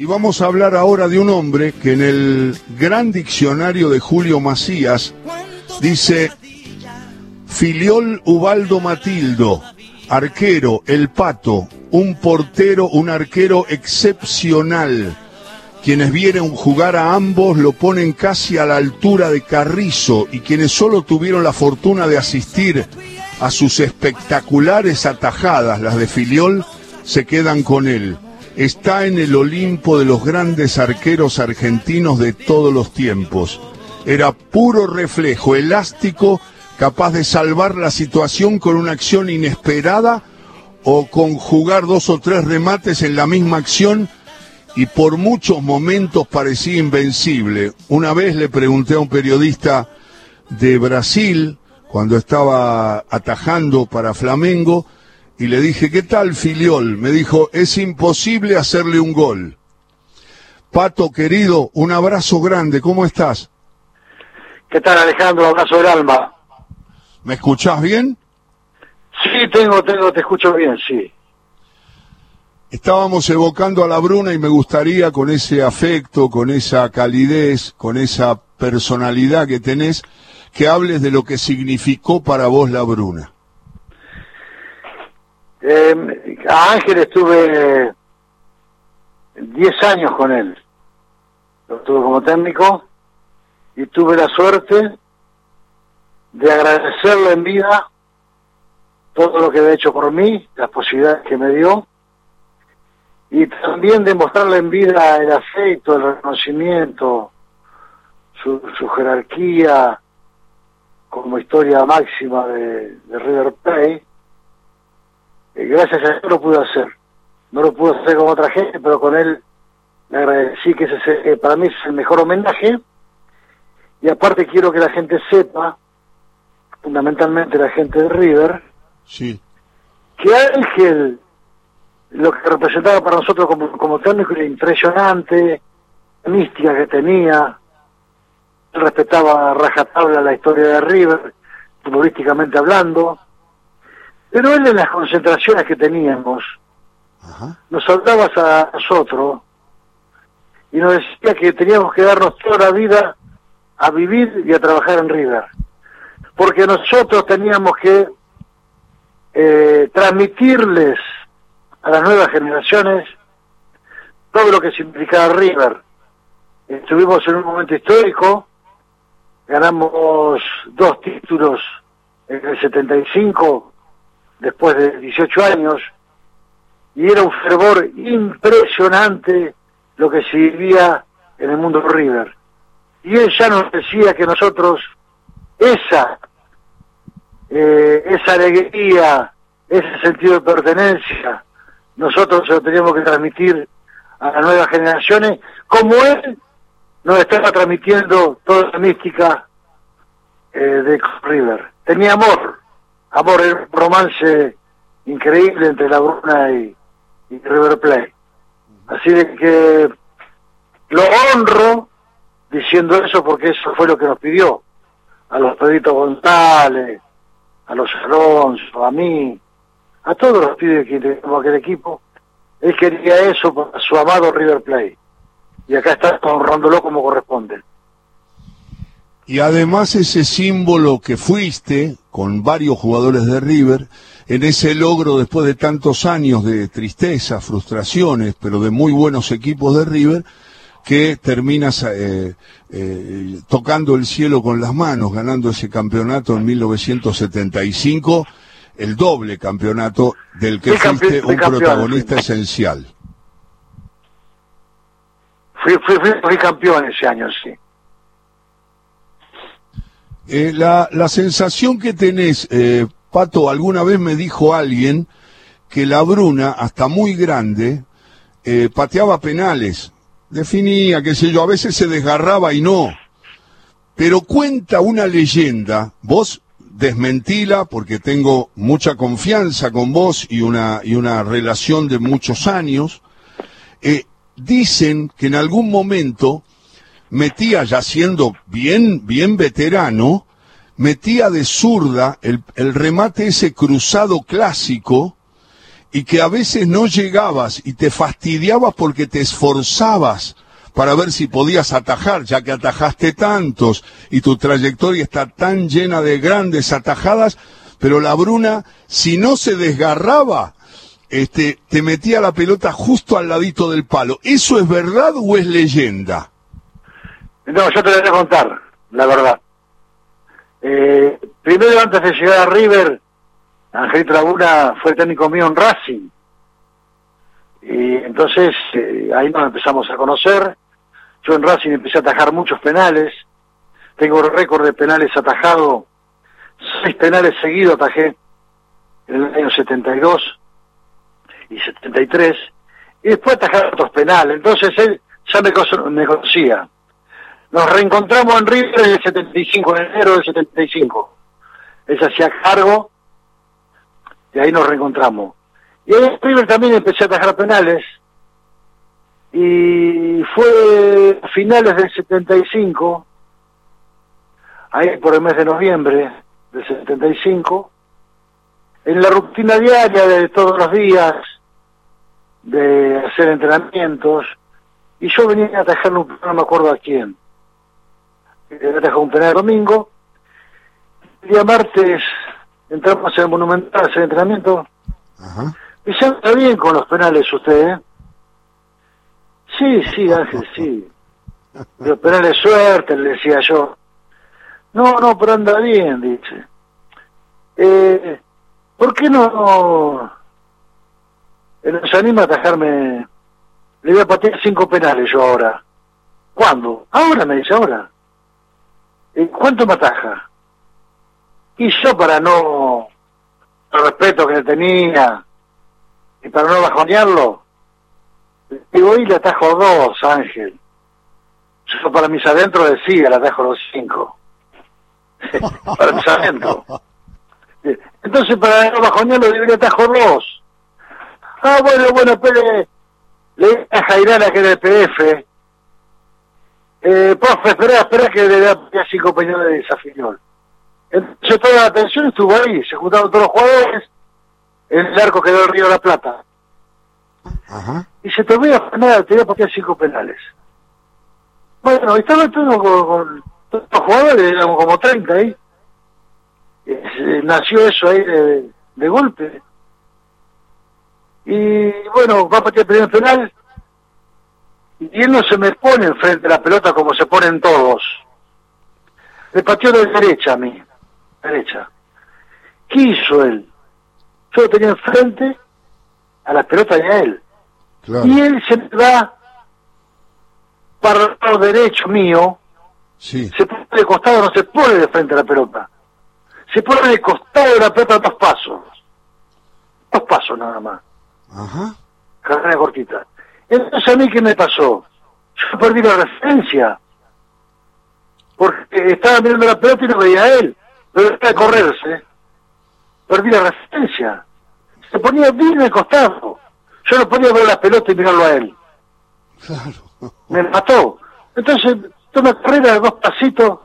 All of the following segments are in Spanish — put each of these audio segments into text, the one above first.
Y vamos a hablar ahora de un hombre que en el gran diccionario de Julio Macías dice Filiol Ubaldo Matildo, arquero, el pato, un portero, un arquero excepcional. Quienes vieron jugar a ambos lo ponen casi a la altura de Carrizo y quienes solo tuvieron la fortuna de asistir a sus espectaculares atajadas, las de Filiol, se quedan con él está en el Olimpo de los grandes arqueros argentinos de todos los tiempos. Era puro reflejo, elástico, capaz de salvar la situación con una acción inesperada o conjugar dos o tres remates en la misma acción y por muchos momentos parecía invencible. Una vez le pregunté a un periodista de Brasil, cuando estaba atajando para Flamengo, y le dije, ¿qué tal Filiol? Me dijo, es imposible hacerle un gol. Pato querido, un abrazo grande, ¿cómo estás? ¿Qué tal Alejandro? Abrazo del alma. ¿Me escuchás bien? Sí, tengo, tengo, te escucho bien, sí. Estábamos evocando a la Bruna y me gustaría con ese afecto, con esa calidez, con esa personalidad que tenés, que hables de lo que significó para vos la Bruna. Eh, a Ángel estuve 10 años con él. Lo tuve como técnico y tuve la suerte de agradecerle en vida todo lo que había hecho por mí, las posibilidades que me dio, y también de mostrarle en vida el afecto, el reconocimiento, su, jerarquía como historia máxima de, de River Plate, eh, gracias a él lo pude hacer. No lo pude hacer con otra gente, pero con él le agradecí que ese para mí es el mejor homenaje. Y aparte quiero que la gente sepa, fundamentalmente la gente de River, sí. que Ángel, lo que representaba para nosotros como, como técnico era impresionante, la mística que tenía, respetaba a rajatabla la historia de River, futbolísticamente hablando, pero él en las concentraciones que teníamos, nos hablaba a nosotros y nos decía que teníamos que darnos toda la vida a vivir y a trabajar en River. Porque nosotros teníamos que eh, transmitirles a las nuevas generaciones todo lo que significaba River. Estuvimos en un momento histórico, ganamos dos títulos en el 75 después de 18 años, y era un fervor impresionante lo que se vivía en el mundo River. Y él ya nos decía que nosotros esa, eh, esa alegría, ese sentido de pertenencia, nosotros se lo teníamos que transmitir a las nuevas generaciones, como él nos estaba transmitiendo toda la mística eh, de River. Tenía amor, amor, era un romance increíble entre La Bruna y, River Plate. Así de que lo honro diciendo eso porque eso fue lo que nos pidió a los Pedrito González, a los Alonso, a mí, a todos los pibes que integramos aquel equipo. Él quería eso para su amado River Plate. Y acá está honrándolo como corresponde. Y además ese símbolo que fuiste con varios jugadores de River, en ese logro después de tantos años de tristeza, frustraciones, pero de muy buenos equipos de River, que terminas eh, eh, tocando el cielo con las manos, ganando ese campeonato en 1975, el doble campeonato del que fuiste un protagonista esencial. Fui, fui, fui campeón ese año, sí. Eh, la, la, sensación que tenés, eh, Pato, alguna vez me dijo alguien que la Bruna, hasta muy grande, eh, pateaba penales, definía, qué sé yo, a veces se desgarraba y no. Pero cuenta una leyenda, vos desmentila porque tengo mucha confianza con vos y una, y una relación de muchos años. dicen que en algún momento metía, ya siendo bien, bien veterano, metía de zurda el, remate ese cruzado clásico y que a veces no llegabas y te fastidiabas porque te esforzabas para ver si podías atajar, ya que atajaste tantos y tu trayectoria está tan llena de grandes atajadas, pero la Bruna, si no se desgarraba, este, te metía la pelota justo al ladito del palo. ¿Eso es verdad o es leyenda? No, yo te lo voy a contar, la verdad. Eh, primero, antes de llegar a River, Angelito Laguna fue técnico mío en Racing. Y entonces eh, ahí nos empezamos a conocer. Yo en Racing empecé a atajar muchos penales. Tengo récord de penales atajados. Seis penales seguidos atajé en el año 72 y 73. Y después atajé otros penales. Entonces él ya me conocía. Nos reencontramos en River en el 75, en enero del 75. Él se hacía cargo y ahí nos reencontramos. Y ahí en River también empecé a atajar penales y fue a finales del 75, ahí por el mes de noviembre del 75, en la rutina diaria de todos los días de hacer entrenamientos, y yo venía a atajar no me acuerdo a quién, un penal domingo, el día martes entramos en el Monumental a hacer entrenamiento, y se anda bien con los penales usted, ¿eh? Sí, sí, Ángel, sí. Los penales suerte, le decía yo. No, no, pero anda bien, dice. Eh, ¿Por qué no, nos anima a atajarme? Le voy a patear cinco penales yo ahora. ¿Cuándo? Ahora, me dice, ahora. ¿Y ¿Cuánto me ataja? Y yo para no... el respeto que le tenía y para no bajonearlo, digo, y le atajo dos, Ángel. Yo para mis adentros decía, le atajo los cinco. para mis adentros. Entonces para no bajonearlo, digo, le atajo dos. Ah, bueno, bueno, pero le dije a Jairana que era el PF. Eh, profe, espera, espera que le da cinco peñones de desafío. Entonces toda la atención estuvo ahí, se juntaron todos los jugadores en el arco quedó el Río de la Plata. Ajá. Y se te voy a nada, te voy a patear cinco penales. Bueno, estaba todo con, todos los jugadores, éramos como 30 ahí. Eh, nació eso ahí de, de, golpe. Y bueno, va a patear el primer penal. Y él no se me pone enfrente de la pelota como se ponen todos. Me pateó de derecha a mí. Derecha. ¿Qué hizo él? yo lo tenía enfrente a la pelota de él. Y él se va para el lado derecho mío, se pone de costado, no se pone de frente a la pelota. Se pone de costado de la pelota dos pasos. Dos pasos nada más. Ajá. Carrera cortita. Entonces a mí qué me pasó? Yo perdí la referencia. Porque estaba mirando la pelota y no veía a él. Pero está de correrse perdí la resistencia. Se ponía bien de costado. Yo no podía ver la pelota y mirarlo a él. Claro. Me mató. Entonces, toma carrera de dos pasitos,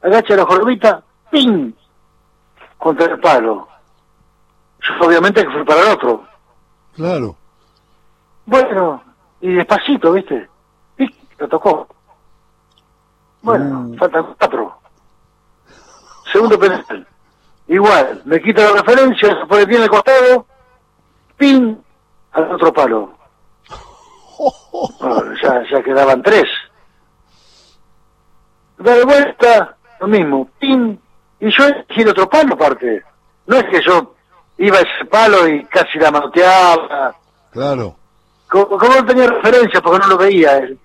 agacha la jorbita, ¡ping! contra el palo. Yo obviamente que fui para el otro. Claro. Bueno, y despacito, ¿viste? Y lo tocó. Bueno, mm. faltan cuatro. Segundo penal. Igual, me quita la referencia, se pone bien el costado, pin, al otro palo. ya, ya quedaban tres. Da de vuelta, lo mismo, pin, y yo el otro palo aparte. No es que yo iba a ese palo y casi la manoteaba. Claro. Como, no tenía referencia porque no lo veía él.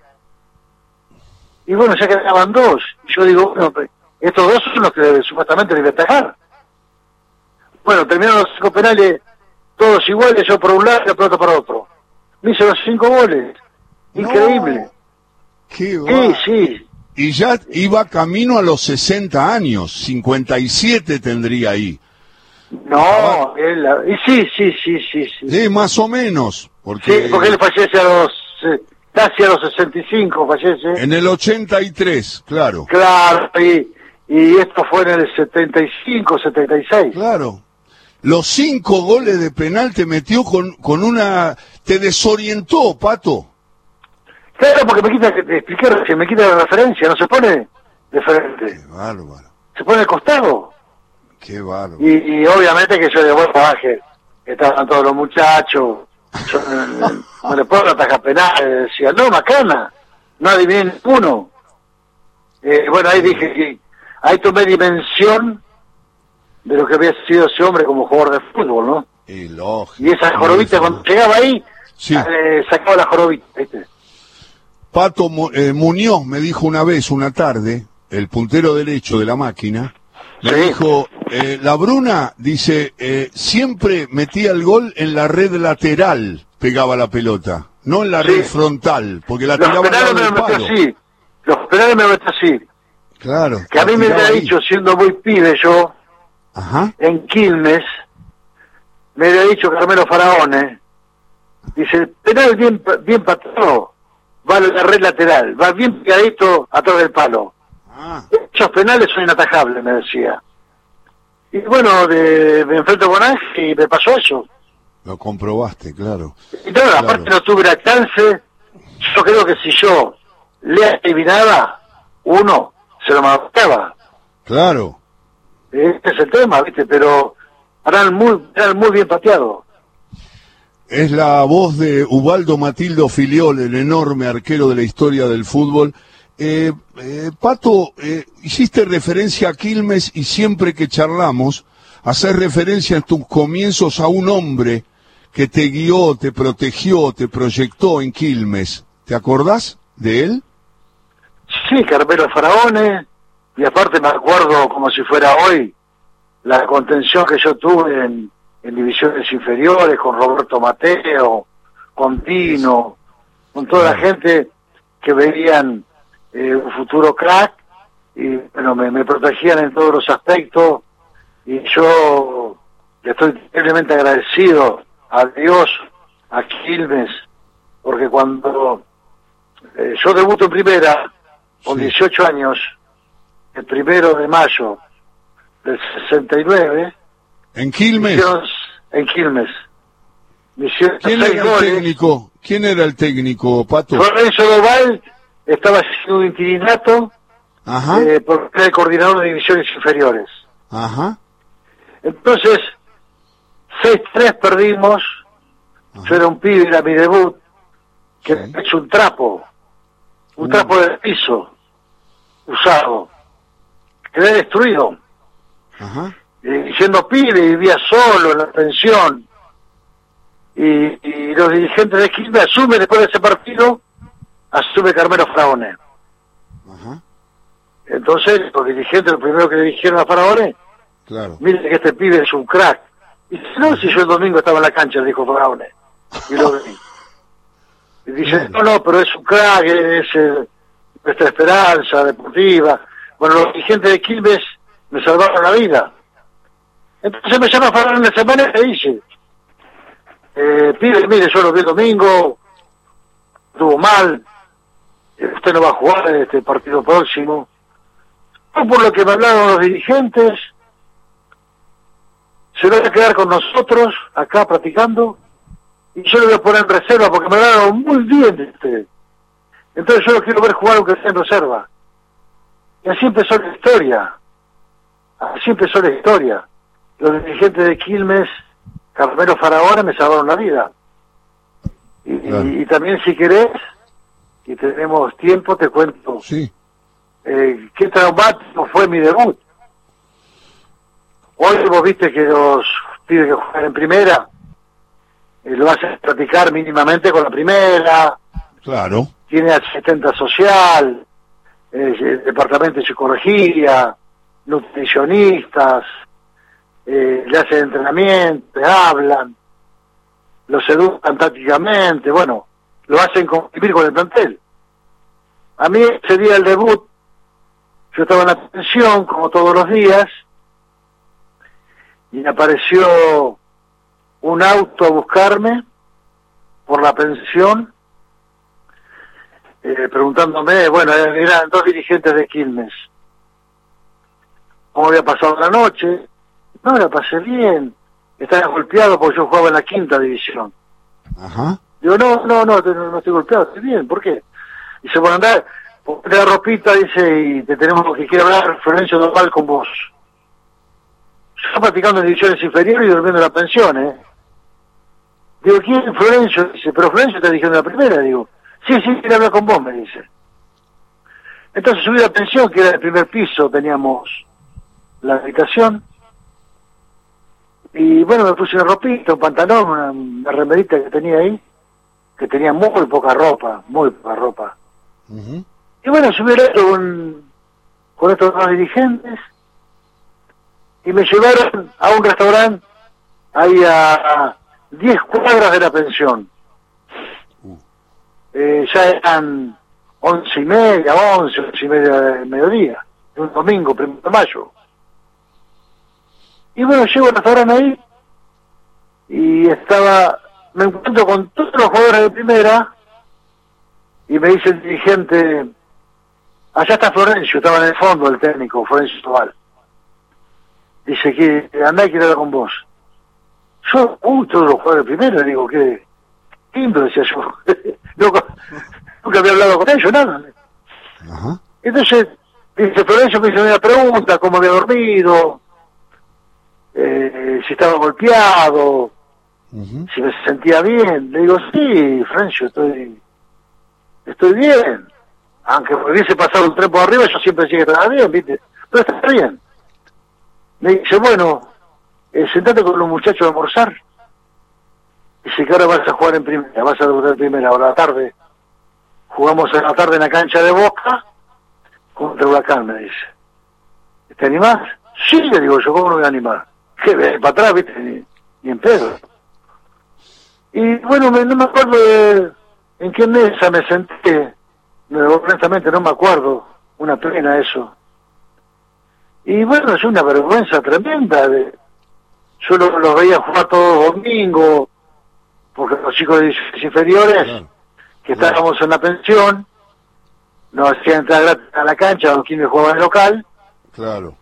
Y bueno, ya quedaban dos. Y yo digo, bueno, estos dos son los que supuestamente deben atajar. Bueno, terminaron los cinco penales todos iguales, yo por un lado y la pelota para otro. Me hizo los cinco goles. Increíble. Qué sí, sí. Y ya iba camino a los 60 años, 57 tendría ahí. No, él, y sí, sí, sí, sí, sí. Sí, más o menos. Porque... Sí, porque él fallece a los, casi a los 65, fallece. En el 83, claro. Claro, y, y esto fue en el 75, 76. Claro. los cinco goles de penal te metió con, con una... te desorientó, Pato. Claro, porque me quita, te expliqué recién, me quita la referencia, no se pone de frente, Qué bárbaro, se pone al costado. qué bárbaro. Y, y obviamente que yo de vuelta baje, estaban todos los muchachos, yo no- no le puedo atajar penal, decía, no, Macana, no adiviné ninguno. Eh, bueno, ahí dije que, ahí tomé dimensión de lo que había sido ese hombre como jugador de fútbol, ¿no? Y lógico. Y esa jorobita, cuando llegaba ahí, Sí. eh, sacaba la jorobita, ¿viste? Pato Mu- eh, Muñoz me dijo una vez, una tarde, el puntero derecho de la máquina, me Sí. dijo, eh, la Bruna, dice, eh, siempre metía el gol en la red lateral, pegaba la pelota, no en la Sí. red frontal, porque la Los tiraba penales me lo metió así, los penales me lo metió así. Claro. Que a mí me había dicho, siendo muy pibe yo, Ajá. en Quilmes, me había dicho Carmelo Faraone, dice, el penal bien, bien patrón, va a la red lateral, va bien pegadito atrás del palo. Ah, Esos penales son inatajables, me decía. Y bueno, de- me enfrento con Ángel y me pasó eso. lo comprobaste, claro. Y no, Claro. aparte no tuve la chance, yo creo que si yo le adivinaba, uno se lo marcaba. Claro. Este es el tema, ¿viste? Pero eran muy, eran muy bien pateados. Es la voz de Ubaldo Matildo Filiol, el enorme arquero de la historia del fútbol. Eh, eh, Pato, eh, hiciste referencia a Quilmes y siempre que charlamos, hacer referencia en tus comienzos a un hombre que te guió, te protegió, te proyectó en Quilmes. ¿Te acordás de él? Sí, Carmelo Faraone, y aparte me acuerdo como si fuera hoy, la contención que yo tuve en, en divisiones inferiores con Roberto Mateo, con Tino, con toda la gente que veían eh, un futuro crack y bueno, me, me protegían en todos los aspectos y yo estoy terriblemente agradecido a Dios, a Quilmes, porque cuando eh, yo debuto en primera con Sí. 18 años, el primero de mayo del 69, En Quilmes. hicieron- en Quilmes. ¿Quién era el goles. técnico? ¿Quién era el técnico, Pato? Lorenzo Doval estaba haciendo un interinato Ajá, eh, porque era el coordinador de divisiones inferiores. ajá. Entonces, 6-3 perdimos. Yo era un pibe, era mi debut, que Sí. hecho un trapo, un Mm. trapo de piso, usado. Quedé destruido. Ajá. Y siendo pibe, vivía solo en la pensión. Y, y los dirigentes de Quilmes asumen después de ese partido, asume Carmelo Fraone. Ajá. Entonces, los dirigentes, lo primero que le dijeron a Faraone, Claro. mire que este pibe es un crack. Y dice, no, si yo el domingo estaba en la cancha, dijo Faraone. Y lo vi. Y dice, no, no, pero es un crack, es eh, nuestra esperanza deportiva. Bueno, los dirigentes de Quilmes me salvaron la vida. Entonces me llama Faraone en la semana y me dice, eh, pibe, mire, yo lo vi el domingo, estuvo mal, usted no va a jugar en este partido próximo. No por lo que me hablaron los dirigentes, se va a quedar con nosotros acá practicando y yo lo voy a poner en reserva porque me hablaron muy bien de usted. Entonces yo lo quiero ver jugar aunque sea en reserva. Y así empezó la historia. Así empezó la historia. Los dirigentes de Quilmes, Carmelo Faraona, me salvaron la vida. Y, Claro. y- y también si querés, y tenemos tiempo, te cuento Sí. eh, qué traumático fue mi debut. Hoy vos viste que los pibes que juegan en primera eh, lo hacen practicar mínimamente con la primera, Claro. tiene asistente social, eh, departamento de psicología, nutricionistas, eh, le hacen entrenamiento, hablan, los educan tácticamente, bueno, lo hacen convivir con el plantel. A mí ese día del debut, yo estaba en la pensión, como todos los días, y apareció un auto a buscarme por la pensión, eh, preguntándome, bueno, eran dos dirigentes de Quilmes, cómo había pasado la noche, no, la pasé bien, estás golpeado porque yo jugaba en la quinta división. Ajá. Digo, no, no, no, no, estoy golpeado, estoy bien, ¿por qué? Dice, bueno, andá, ponte la ropita, dice, y te tenemos que quiere hablar Florencio Doval con vos. Estaba practicando en divisiones inferiores y durmiendo en la pensión, ¿eh? Digo, ¿quién es Florencio? Dice, pero Florencio te dijeron la primera, digo. Sí, sí, quiere hablar con vos, me dice. Entonces subí a la pensión, que era el primer piso, teníamos la habitación. Y bueno, me puse una ropita, un pantalón, una remerita que tenía ahí, que tenía muy poca ropa, muy poca ropa. Y bueno, subí auto con, con estos dos dirigentes y me llevaron a un restaurante ahí a 10 cuadras de la pensión. Uh. Eh, ya eran once y media, once, once y media del mediodía, de un domingo, primero de mayo. Y bueno, llego al restaurante ahí y estaba, me encuentro con todos los jugadores de primera y me dice el dirigente, allá está Florencio, estaba en el fondo el técnico, Florencio Tobal. Dice que andá y quiero hablar con vos. Yo, uy, todos los jugadores de primera, digo, qué lindo, decía yo. nunca, nunca había hablado con ellos, nada. Ajá. Entonces, dice Florencio me hizo una pregunta, cómo había dormido, eh, si estaba golpeado, Si me sentía bien. Le digo, sí, Florencio, estoy, estoy bien. Aunque hubiese pasado un tren por arriba, yo siempre decía que estaba bien, ¿viste? Pero está bien. Me dice, bueno, eh, sentate con los muchachos a almorzar. Dice que ahora vas a jugar en primera, vas a debutar en primera, ahora a la tarde. Jugamos a la tarde en la cancha de Boca contra Huracán, me dice. ¿Te animás? Sí, le digo yo, ¿cómo no voy a animar? ¿Qué, para atrás, viste? Ni, ni en pedo. Y bueno, me- no me acuerdo de en qué mesa me senté. Me- honestamente no me acuerdo. Una pena eso. Y bueno, es una vergüenza tremenda. De, yo los lo veía jugar todos los domingos, porque los chicos de inferiores, que estábamos en la pensión, nos hacían entrar gratis a la cancha, los quienes jugaban en local, Claro.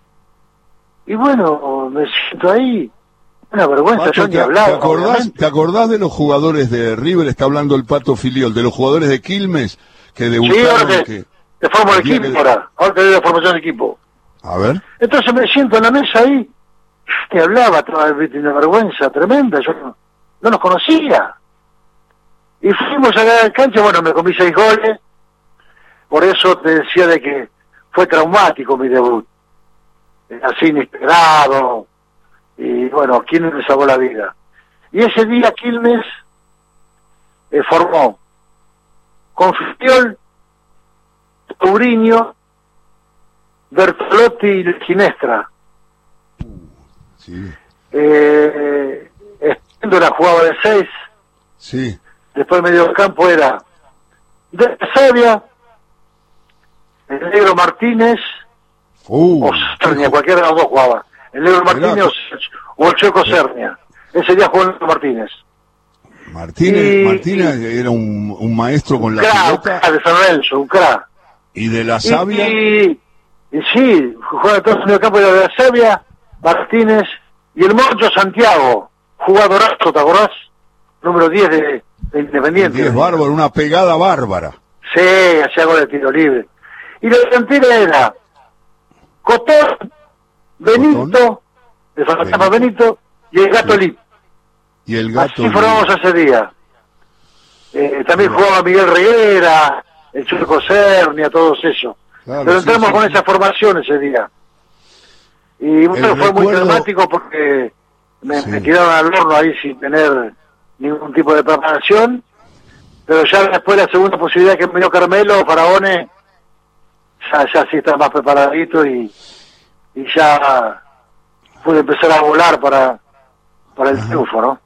y bueno, me siento ahí. Una vergüenza, Pato, yo ni ¿te, hablaba. te acordás. ¿Te acordás de los jugadores de River? Está hablando el Pato Filiol, de los jugadores de Quilmes que Sí, debutaron. ahora que- te, te formo el equipo que- ahora. Ahora te doy la formación de equipo. A ver. Entonces me siento en la mesa ahí, te hablaba, una vergüenza tremenda, yo no, no nos conocía. Y fuimos a la cancha, bueno, me comí seis goles, por eso te decía de que fue traumático mi debut. Así inesperado, y bueno, Quilmes me salvó la vida. Y ese día Quilmes eh, formó con Fiol, Tauriño, Bertolotti y Ginestra. Sí. Eh, Espíndola jugaba de seis, Sí. después medio campo era de Sabia, el negro Martínez Uh, o Cernia, cualquiera de los dos jugaba. El negro Martínez o, el checo Cernia. Ese día jugó el negro Martínez. Martínez, Y- Martínez era un, un maestro con la Cra, pelota de San Lorenzo, un cra. y de la Y- sabia. Y, y sí, jugaba todo en el campo de la Sabia, Martínez y el Moncho Santiago, jugadorazo, ¿te acordás? Número 10 de, de Independiente. 10 bárbaro, una pegada bárbara. Sí, hacía gol de tiro libre. Y la delantera era Cotón, Benito, de Fantasma Benito, y el Gato. Lip. Y el gato. Así formamos ese día. Eh, también jugaba Miguel Reguera, el Churco Cernia, todos esos. Claro, Pero entramos sí, con sí. esa formación ese día. Y bueno, El fue muy dramático porque me, me tiraron al horno ahí sin tener ningún tipo de preparación. Pero ya después la segunda posibilidad que me dio Carmelo, Faraone, ya, ya sí estaba más preparadito y, y ya pude empezar a volar para, para el triunfo, ¿no?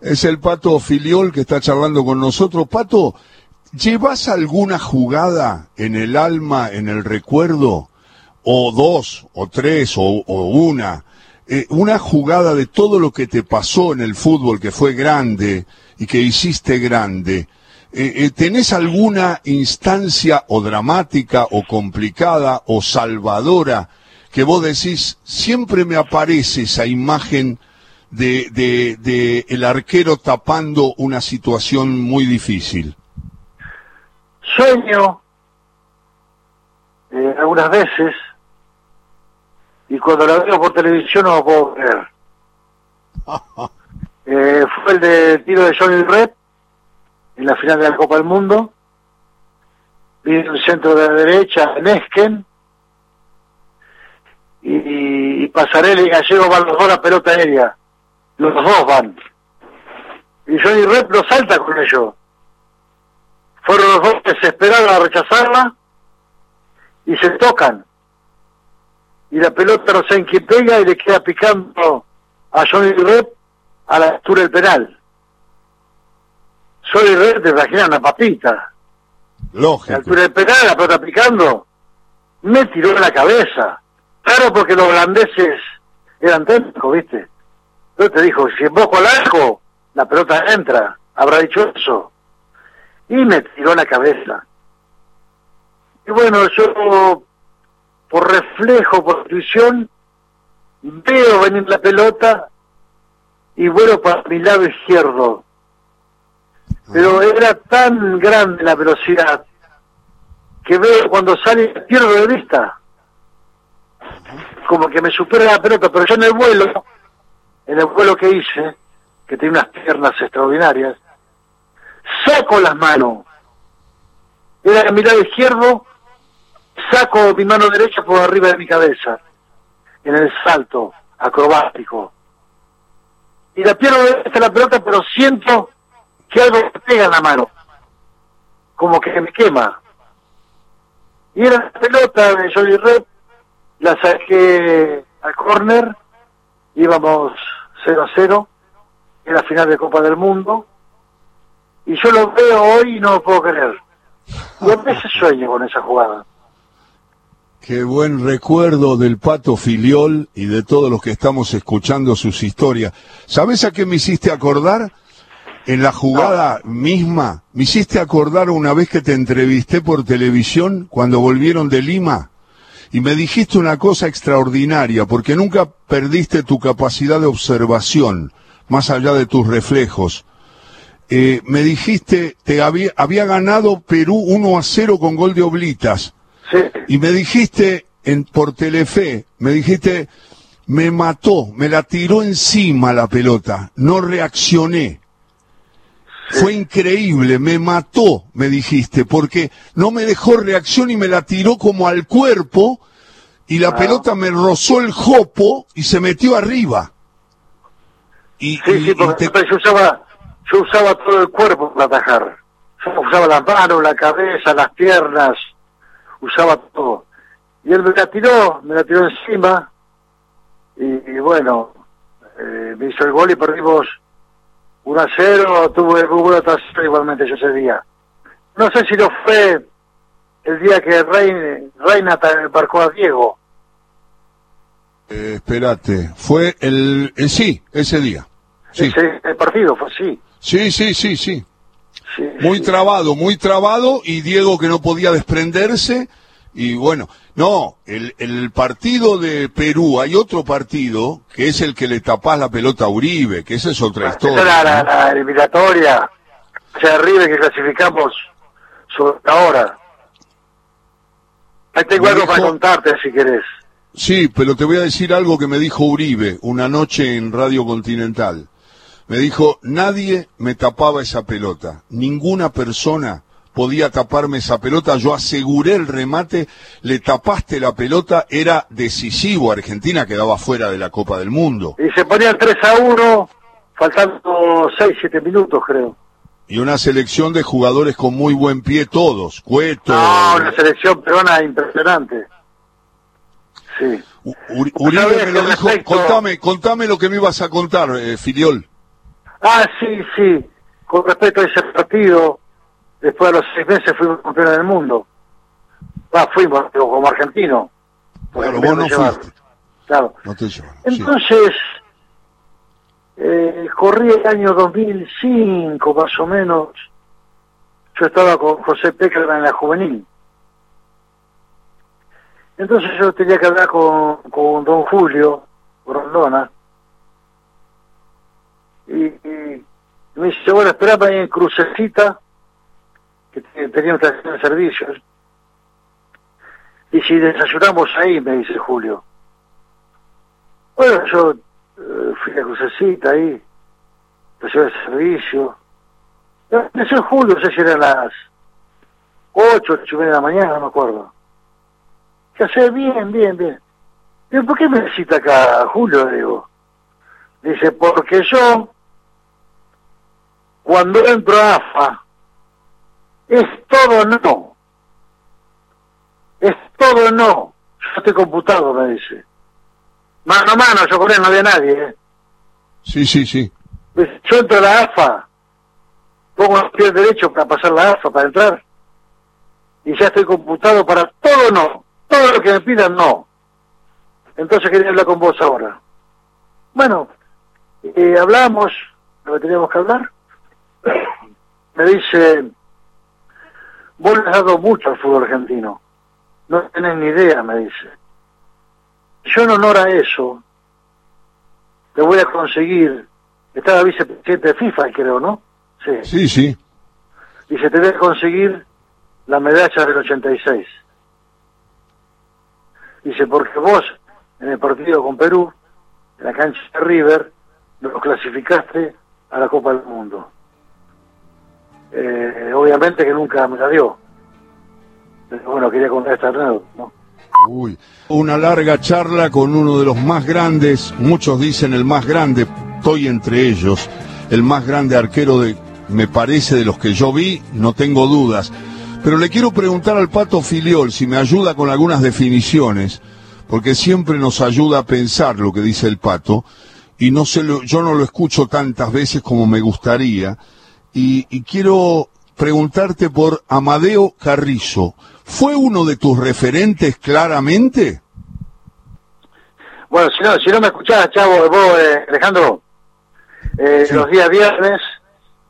Es el Pato Filiol que está charlando con nosotros. Pato, ¿llevas alguna jugada en el alma, en el recuerdo? O dos, o tres, o, o una. Eh, una jugada de todo lo que te pasó en el fútbol, que fue grande y que hiciste grande. Eh, eh, ¿Tenés alguna instancia o dramática o complicada o salvadora que vos decís, siempre me aparece esa imagen de, de, de el arquero tapando una situación muy difícil? Sueño eh, algunas veces y cuando la veo por televisión no lo puedo creer. Eh, fue el de tiro de Johnny Red en la final de la Copa del Mundo. Vino el centro de la derecha, en Esken. Y, y Pasarelli y Gallego van los dos a la pelota aérea. Los dos van. Y Johnny Red lo salta con ellos. Fueron los dos desesperados a rechazarla y se tocan. Y la pelota no sé en quién pega y le queda picando a Johnny Red a la altura del penal. Johnny Red te imaginas una papita. A la Lógico. altura del penal, la pelota picando, me tiró en la cabeza. Claro, porque los holandeses eran técnicos, ¿viste? Entonces te dijo, si emboco al arco, la pelota entra. Habrá dicho eso. Y me tiró la cabeza. Y bueno, yo, por reflejo, por intuición, veo venir la pelota y vuelo para mi lado izquierdo. Pero era tan grande la velocidad que veo cuando sale pierdo de vista. Como que me supera la pelota, pero yo en el vuelo, en el vuelo que hice, que tiene unas piernas extraordinarias, saco las manos. Era a mi lado izquierdo, saco mi mano derecha por arriba de mi cabeza, en el salto acrobático. Y la pierdo de vista la pelota, pero siento que algo me pega en la mano, como que me quema. Y era la pelota de Johnny Red, la saqué al córner, íbamos 0 a 0, era final de Copa del Mundo, y yo lo veo hoy y no lo puedo creer. Y a veces sueño con esa jugada. Qué buen recuerdo del Pato Filiol y de todos los que estamos escuchando sus historias. ¿Sabes a qué me hiciste acordar? En la jugada misma, me hiciste acordar una vez que te entrevisté por televisión cuando volvieron de Lima y me dijiste una cosa extraordinaria porque nunca perdiste tu capacidad de observación más allá de tus reflejos. Eh, me dijiste, te había, había ganado Perú 1 a 0 con gol de Oblitas. Sí, Y me dijiste en, por Telefe, me dijiste, me mató, me la tiró encima la pelota, no reaccioné. Fue increíble, me mató, me dijiste, porque no me dejó reacción y me la tiró como al cuerpo y la Ah. pelota me rozó el jopo y se metió arriba. Y, sí, y- sí, y porque te- yo usaba, yo usaba todo el cuerpo para atajar. Yo usaba las manos, la cabeza, las piernas, usaba todo. Y él me la tiró, me la tiró encima, y, y bueno, eh, me hizo el gol y perdimos 1 a 0, tuve muy buena tasa igualmente yo ese día. No sé si no fue el día que Reina, Reina embarcó a Diego. eh, espérate, fue el, sí, ese día. Sí, Ese, el partido fue así. sí, sí, sí, sí. Sí, Muy sí. trabado, muy trabado, y Diego que no podía desprenderse, y bueno, no, el, el partido de Perú, hay otro partido, que es el que le tapás la pelota a Uribe, que esa es otra historia. la, ¿no? la eliminatoria, o sea, River que clasificamos sobre la hora. Ahí tengo Me algo dijo- para contarte si querés. Sí, pero te voy a decir algo que me dijo Uribe una noche en Radio Continental. Me dijo, nadie me tapaba esa pelota, ninguna persona podía taparme esa pelota, yo aseguré el remate, le tapaste la pelota, era decisivo, Argentina quedaba fuera de la Copa del Mundo. Y se ponían 3 a 1, faltando 6, 7 minutos creo. Y una selección de jugadores con muy buen pie todos, Cueto, No, una selección peruana impresionante. Sí. U- Uri- Uribe ¿Sabes me lo dijo, respecto- contame, contame lo que me ibas a contar, eh, Filiol. Ah, sí, sí. Con respecto a ese partido, después de los seis meses fuimos campeones del mundo. Ah, fuimos, como argentino. Claro, vos no fuiste, Claro. no te llevaron. sí. Entonces, eh, corrí el año 2005, más o menos. Yo estaba con José Peckerman en la juvenil. Entonces yo tenía que hablar con, con don Julio Rondona. Y, y me dice, bueno, esperame en Crucecita, que tenía una estación de servicios. Y si desayunamos ahí, me dice Julio. Bueno, yo eh, fui a Crucecita ahí, estación de servicio. Empecé en Julio, no sé si las 8, 8 y media de la mañana, no me acuerdo. ¿Qué hace? Bien, bien, bien. Digo, ¿por qué me necesita acá, Julio? Digo. Dice, porque yo, cuando entro a AFA, es todo no. Es todo no. Yo estoy computado, me dice. Mano a mano, yo con él no había nadie. ¿eh? Sí, sí, sí. Yo entro a la AFA, pongo el pie derecho para pasar la AFA, para entrar, y ya estoy computado para todo no. Todo lo que me pidan, no. Entonces quería hablar con vos ahora. Bueno, eh, hablamos, lo que teníamos que hablar. Me dice, vos le has dado mucho al fútbol argentino. No tenés ni idea, me dice. Yo en honor a eso, te voy a conseguir, estaba vicepresidente de FIFA, creo, ¿no? Sí. Sí, sí. Dice, te voy a conseguir la medalla del 86. Dice, porque vos, en el partido con Perú, en la cancha de River, nos clasificaste a la Copa del Mundo. Eh, obviamente que nunca me dio. Pero bueno, quería contar esta nuevo, ¿no? Una larga charla con uno de los más grandes, muchos dicen el más grande, estoy entre ellos, el más grande arquero de, me parece, de los que yo vi, no tengo dudas. Pero le quiero preguntar al Pato Filiol si me ayuda con algunas definiciones, porque siempre nos ayuda a pensar lo que dice el Pato, y no se yo no lo escucho tantas veces como me gustaría, y, y quiero preguntarte por Amadeo Carrizo. ¿Fue uno de tus referentes claramente? Bueno, si no, si no me escuchás, chavo, vos, eh, Alejandro, eh, los días viernes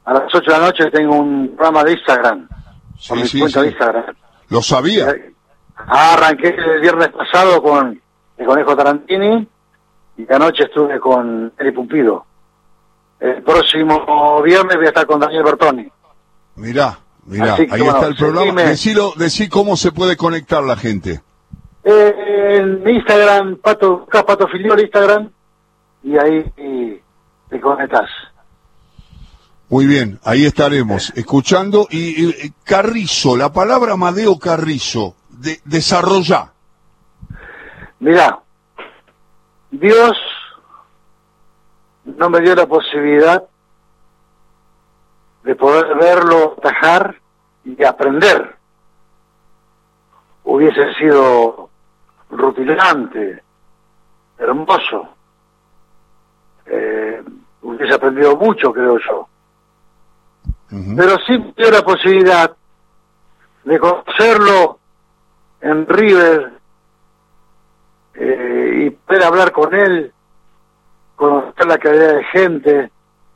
a las 8 de la noche tengo un programa de Instagram. Sí, sí, sí. Lo sabía. Eh, arranqué el viernes pasado con el Conejo Tarantini y anoche estuve con Eli Pumpido. El próximo viernes voy a estar con Daniel Bertoni. Mirá, mirá, ahí está el programa. Decilo, decí cómo se puede conectar la gente. Eh, en Instagram, Pato, Pato Filiol, Instagram, y ahí y, te conectas. Muy bien, ahí estaremos escuchando. Y, Carrizo, la palabra Amadeo Carrizo, de, desarrolla. Mira, Dios no me dio la posibilidad de poder verlo atajar y aprender. Hubiese sido rutilante, hermoso. Eh, hubiese aprendido mucho, creo yo. Pero sí me dio la posibilidad de conocerlo en River eh, y poder hablar con él, conocer la calidad de gente,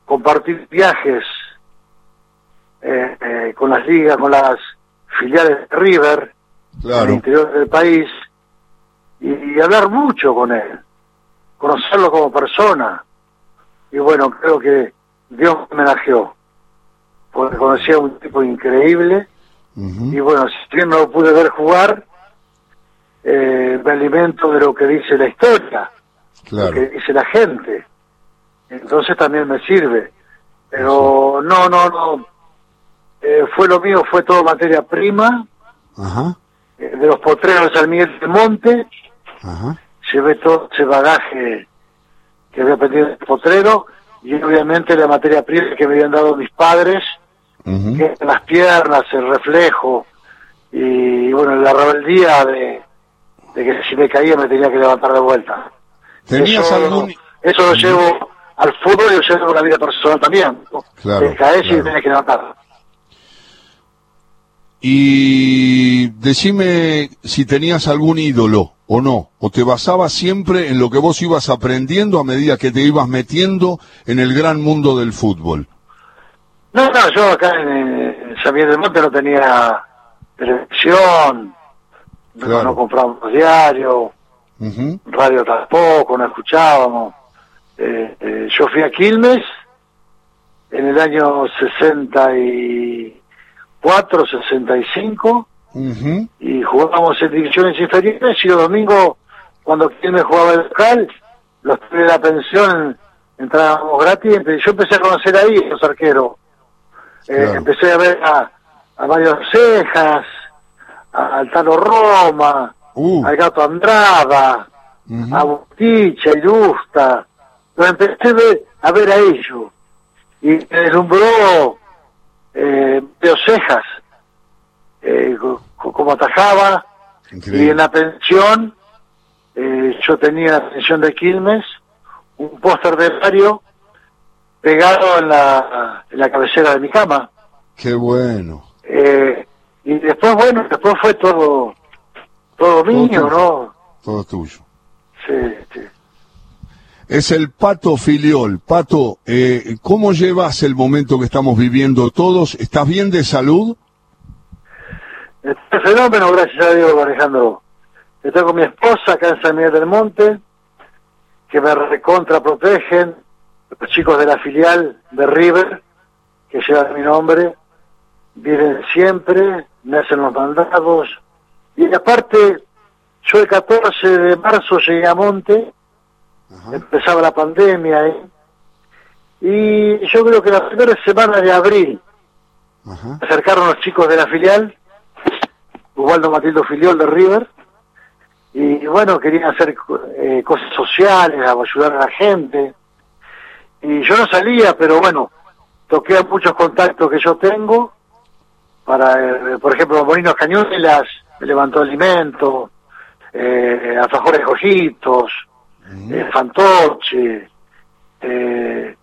compartir viajes eh, eh, con las ligas, con las filiales de River, en el interior del país, y, hablar mucho con él, conocerlo como persona. Y bueno, creo que Dios me homenajeó, porque conocía a un tipo increíble, y bueno, si bien no lo pude ver jugar, eh, me alimento de lo que dice la historia, lo que dice la gente. Entonces también me sirve. Pero no, no, no. Eh, fue lo mío, fue todo materia prima. Eh, de los potreros al Miguel del Monte. Ajá. Llevé todo ese bagaje que había aprendido el potrero y obviamente la materia prima que me habían dado mis padres, que las piernas, el reflejo y bueno, la rebeldía de, de que si me caía me tenía que levantar de vuelta. ¿Tenías eso, algún... Eso lo llevo al fútbol y lo llevo a la vida personal también. Claro, te caes y tenés que levantar. Y decime si tenías algún ídolo o no, o te basabas siempre en lo que vos ibas aprendiendo a medida que te ibas metiendo en el gran mundo del fútbol. No, no, yo acá en, en San Miguel del Monte no tenía televisión, no comprábamos diario, radio tampoco, no escuchábamos. Eh, eh, yo fui a Quilmes en el año 64, 65, y jugábamos en divisiones inferiores y los domingos, cuando quien me jugaba el local, los de la pensión entrábamos gratis, yo empecé a conocer ahí los arqueros. Eh, empecé a ver a, a Mario Cejas, al Tano Roma, uh. al Gato Andrada, a Busticha, Ilusta. Lo empecé a ver a ellos. Y me deslumbró eh, Mario Cejas, eh, como atajaba. Y en la pensión, eh, yo tenía la pensión de Quilmes, un póster de Mario pegado en la, en la cabecera de mi cama. Qué bueno. Eh, y después, bueno, después fue todo, todo mío, ¿no? Todo tuyo. Sí, sí. Es el Pato Filiol. Pato, eh, ¿cómo llevas el momento que estamos viviendo todos? ¿Estás bien de salud? Este fenómeno, gracias a Dios, Alejandro. Estoy con mi esposa acá en San Miguel del Monte, que me recontra protegen, los chicos de la filial de River, que llevan mi nombre, vienen siempre, me hacen los mandados. Y aparte, yo el 14 de marzo llegué a Monte, empezaba la pandemia, ¿eh? y yo creo que la primera semana de abril acercaron los chicos de la filial, Ubaldo Matildo Filiol de River, y bueno, querían hacer eh, cosas sociales, ayudar a la gente. Y yo no salía, pero bueno, toqué a muchos contactos que yo tengo para, eh, por ejemplo, Molinos Cañuelas, levantó alimento, eh, alfajores ojitos, eh, fantoche, eh,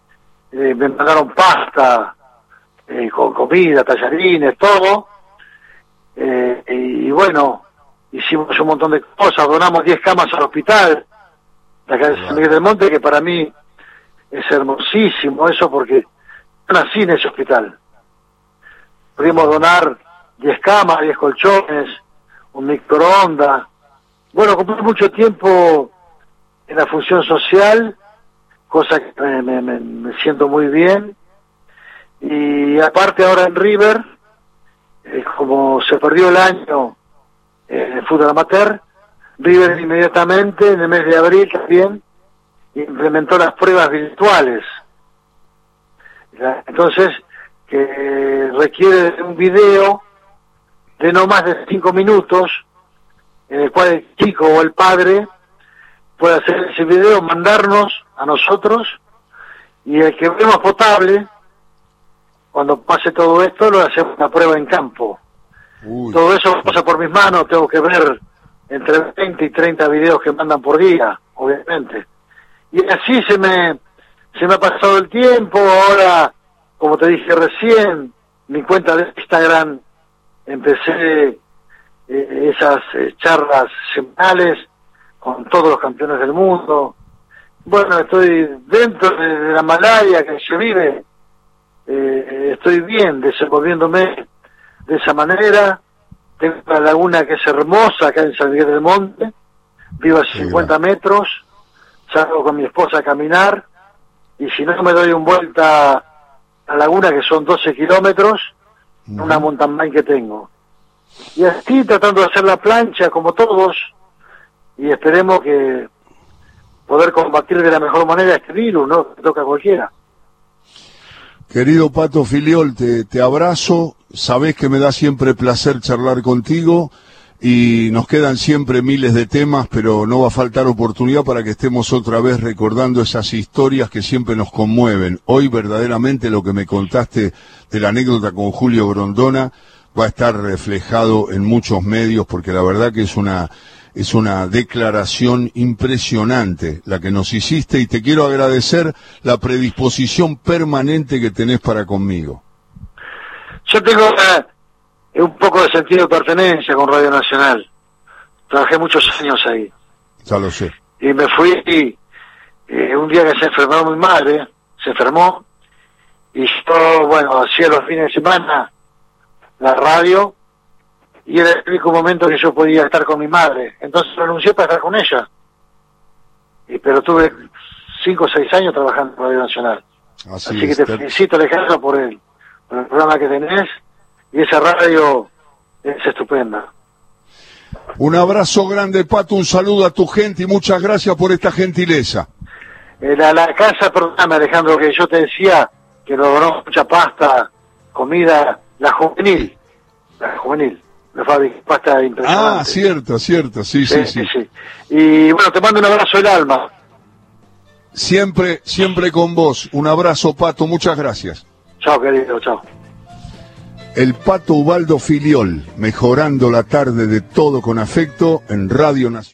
me mandaron pasta, con comida, tallarines, todo. y bueno, hicimos un montón de cosas, donamos 10 camas al hospital, acá de San Miguel del Monte, que para mí es hermosísimo eso porque yo nací en ese hospital. Pudimos donar 10 camas, 10 colchones, un microondas. Bueno, cumplí mucho tiempo en la función social, cosa que me, siento muy bien. Y aparte ahora en River, eh, como se perdió el año en el fútbol amateur, River inmediatamente, en el mes de abril también, implementó las pruebas virtuales. Entonces, que requiere un video de no más de cinco minutos, en el cual el chico o el padre puede hacer ese video, mandarnos a nosotros, y el que vemos potable, cuando pase todo esto, lo hacemos una prueba en campo. Todo eso pasa por mis manos, tengo que ver entre 20 y 30 videos que mandan por día, obviamente. Y así se me, se me ha pasado el tiempo, ahora, como te dije recién, mi cuenta de Instagram, empecé eh, esas eh, charlas semanales con todos los campeones del mundo. Bueno, estoy dentro de, la malaria que se vive, eh, estoy bien desenvolviéndome de esa manera. Tengo una laguna que es hermosa acá en San Miguel del Monte, vivo a 50 metros, salgo con mi esposa a caminar. Y si no me doy un vuelta a la laguna que son 12 kilómetros, una mountain bike que tengo. Y así tratando de hacer la plancha como todos y esperemos que poder combatir de la mejor manera este virus, ¿no? Que toca a cualquiera. Querido Pato Filiol, te, te abrazo, sabés que me da siempre placer charlar contigo y nos quedan siempre miles de temas, pero no va a faltar oportunidad para que estemos otra vez recordando esas historias que siempre nos conmueven. Hoy verdaderamente lo que me contaste de la anécdota con Julio Grondona va a estar reflejado en muchos medios porque la verdad que es una es una declaración impresionante la que nos hiciste y te quiero agradecer la predisposición permanente que tenés para conmigo. Yo tengo un poco de sentido de pertenencia con Radio Nacional. Trabajé muchos años ahí. Ya lo sé. Y me fui y, eh, un día que se enfermó mi madre, se enfermó, y yo, bueno, hacía los fines de semana la radio y era el único momento que yo podía estar con mi madre. Entonces renuncié para estar con ella. Y, pero tuve cinco o seis años trabajando en Radio Nacional. Así, que te felicito Alejandro por el, por el programa que tenés y esa radio es estupenda. Un abrazo grande, Pato, un saludo a tu gente y muchas gracias por esta gentileza. La, la casa, perdóname Alejandro, que yo te decía que logró mucha pasta, comida, la juvenil, la juvenil, la fábrica pasta impresionante. Ah, cierto, cierto, sí, sí, sí, sí. Y bueno, te mando un abrazo del alma. Siempre, siempre con vos. Un abrazo, Pato, muchas gracias. Chao, querido, chao. El Pato Ubaldo Filiol, mejorando la tarde de todo con afecto en Radio Nacional.